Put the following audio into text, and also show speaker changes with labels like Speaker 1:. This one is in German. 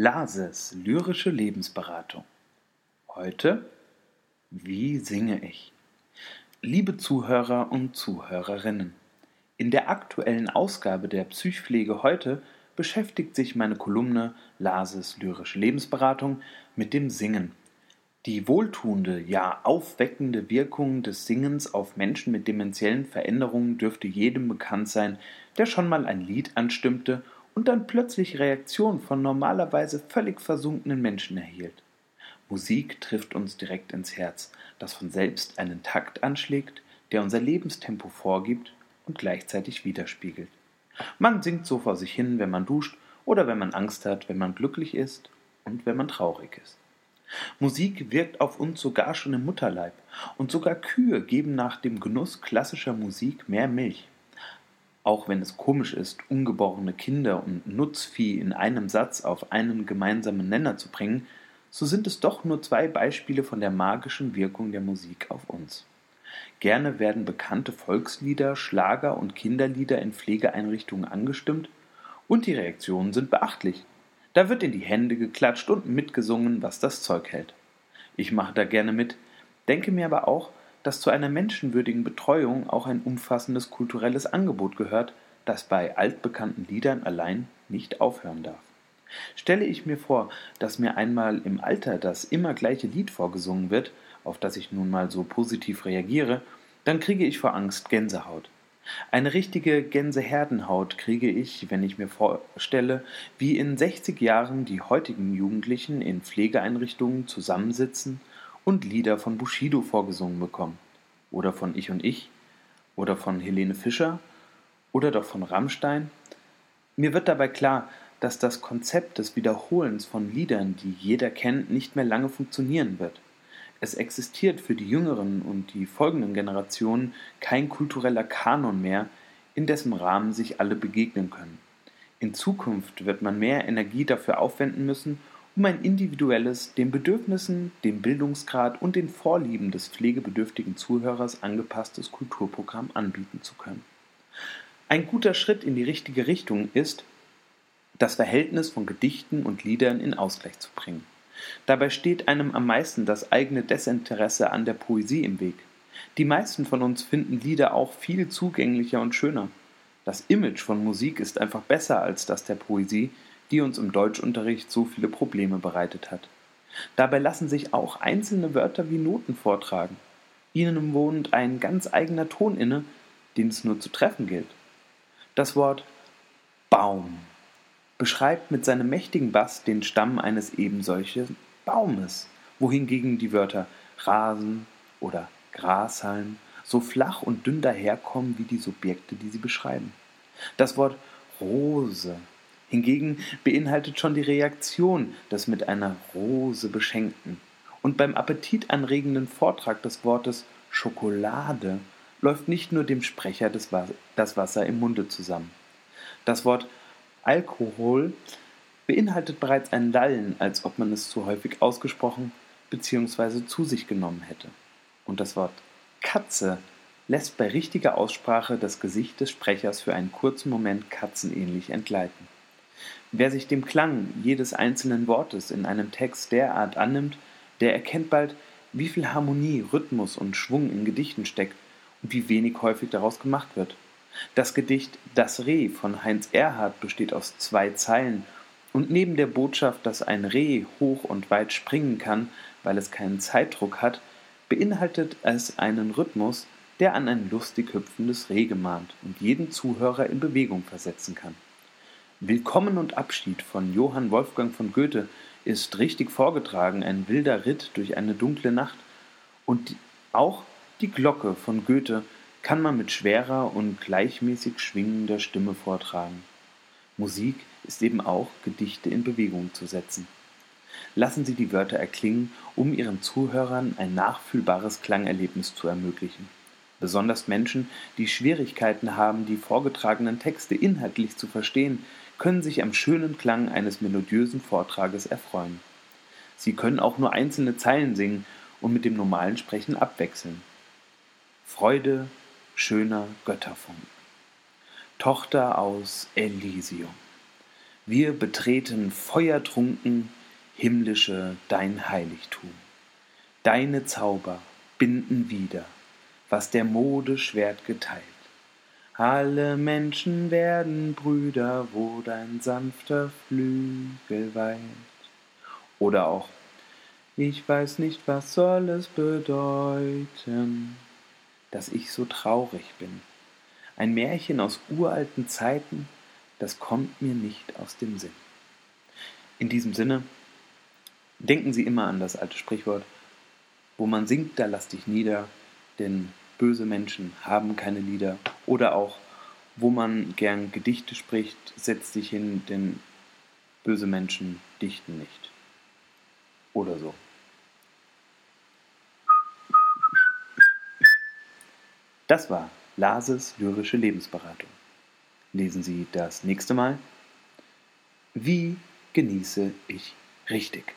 Speaker 1: Lases lyrische Lebensberatung. Heute Wie singe ich? Liebe Zuhörer und Zuhörerinnen, in der aktuellen Ausgabe der Psychpflege heute beschäftigt sich meine Kolumne Lases lyrische Lebensberatung mit dem Singen. Die wohltuende, ja aufweckende Wirkung des Singens auf Menschen mit dementiellen Veränderungen dürfte jedem bekannt sein, der schon mal ein Lied anstimmte und dann plötzlich Reaktionen von normalerweise völlig versunkenen Menschen erhielt. Musik trifft uns direkt ins Herz, das von selbst einen Takt anschlägt, der unser Lebenstempo vorgibt und gleichzeitig widerspiegelt. Man singt so vor sich hin, wenn man duscht oder wenn man Angst hat, wenn man glücklich ist und wenn man traurig ist. Musik wirkt auf uns sogar schon im Mutterleib, und sogar Kühe geben nach dem Genuss klassischer Musik mehr Milch. Auch wenn es komisch ist, ungeborene Kinder und Nutzvieh in einem Satz auf einen gemeinsamen Nenner zu bringen, so sind es doch nur zwei Beispiele von der magischen Wirkung der Musik auf uns. Gerne werden bekannte Volkslieder, Schlager und Kinderlieder in Pflegeeinrichtungen angestimmt, und die Reaktionen sind beachtlich. Da wird in die Hände geklatscht und mitgesungen, was das Zeug hält. Ich mache da gerne mit, denke mir aber auch, dass zu einer menschenwürdigen Betreuung auch ein umfassendes kulturelles Angebot gehört, das bei altbekannten Liedern allein nicht aufhören darf. Stelle ich mir vor, dass mir einmal im Alter das immer gleiche Lied vorgesungen wird, auf das ich nun mal so positiv reagiere, dann kriege ich vor Angst Gänsehaut. Eine richtige Gänseherdenhaut kriege ich, wenn ich mir vorstelle, wie in 60 Jahren die heutigen Jugendlichen in Pflegeeinrichtungen zusammensitzen und Lieder von Bushido vorgesungen bekommen. Oder von Ich und Ich. Oder von Helene Fischer. Oder doch von Rammstein. Mir wird dabei klar, dass das Konzept des Wiederholens von Liedern, die jeder kennt, nicht mehr lange funktionieren wird. Es existiert für die jüngeren und die folgenden Generationen kein kultureller Kanon mehr, in dessen Rahmen sich alle begegnen können. In Zukunft wird man mehr Energie dafür aufwenden müssen, um ein individuelles, den Bedürfnissen, dem Bildungsgrad und den Vorlieben des pflegebedürftigen Zuhörers angepasstes Kulturprogramm anbieten zu können. Ein guter Schritt in die richtige Richtung ist, das Verhältnis von Gedichten und Liedern in Ausgleich zu bringen. Dabei steht einem am meisten das eigene Desinteresse an der Poesie im Weg. Die meisten von uns finden Lieder auch viel zugänglicher und schöner. Das Image von Musik ist einfach besser als das der Poesie, die uns im Deutschunterricht so viele Probleme bereitet hat. Dabei lassen sich auch einzelne Wörter wie Noten vortragen. Ihnen wohnt ein ganz eigener Ton inne, den es nur zu treffen gilt. Das Wort Baum beschreibt mit seinem mächtigen Bass den Stamm eines ebensolchen Baumes, wohingegen die Wörter Rasen oder Grashalm so flach und dünn daherkommen wie die Subjekte, die sie beschreiben. Das Wort Rose Hingegen beinhaltet schon die Reaktion des mit einer Rose beschenkten. Und beim appetitanregenden Vortrag des Wortes Schokolade läuft nicht nur dem Sprecher das Wasser im Munde zusammen. Das Wort Alkohol beinhaltet bereits ein Lallen, als ob man es zu häufig ausgesprochen bzw. zu sich genommen hätte. Und das Wort Katze lässt bei richtiger Aussprache das Gesicht des Sprechers für einen kurzen Moment katzenähnlich entgleiten. Wer sich dem Klang jedes einzelnen Wortes in einem Text derart annimmt, der erkennt bald, wie viel Harmonie, Rhythmus und Schwung in Gedichten steckt und wie wenig häufig daraus gemacht wird. Das Gedicht Das Reh von Heinz Erhardt besteht aus zwei Zeilen und neben der Botschaft, dass ein Reh hoch und weit springen kann, weil es keinen Zeitdruck hat, beinhaltet es einen Rhythmus, der an ein lustig hüpfendes Reh gemahnt und jeden Zuhörer in Bewegung versetzen kann. Willkommen und Abschied von Johann Wolfgang von Goethe ist richtig vorgetragen, ein wilder Ritt durch eine dunkle Nacht. Und auch die Glocke von Goethe kann man mit schwerer und gleichmäßig schwingender Stimme vortragen. Musik ist eben auch, Gedichte in Bewegung zu setzen. Lassen Sie die Wörter erklingen, um Ihren Zuhörern ein nachfühlbares Klangerlebnis zu ermöglichen. Besonders Menschen, die Schwierigkeiten haben, die vorgetragenen Texte inhaltlich zu verstehen, können sich am schönen Klang eines melodiösen Vortrages erfreuen. Sie können auch nur einzelne Zeilen singen und mit dem normalen Sprechen abwechseln. Freude, schöner Götterfunken. Tochter aus Elysium. Wir betreten feuertrunken himmlische dein Heiligtum. Deine Zauber binden wieder, was der Mode Schwert geteilt. Alle Menschen werden Brüder, wo dein sanfter Flügel weilt. Oder auch, ich weiß nicht, was soll es bedeuten, dass ich so traurig bin. Ein Märchen aus uralten Zeiten, das kommt mir nicht aus dem Sinn. In diesem Sinne, denken Sie immer an das alte Sprichwort, wo man singt, da lass dich nieder, denn böse Menschen haben keine Lieder. Oder auch, wo man gern Gedichte spricht, setz dich hin, denn böse Menschen dichten nicht. Oder so. Das war Lases lyrische Lebensberatung. Lesen Sie das nächste Mal. Wie genieße ich richtig?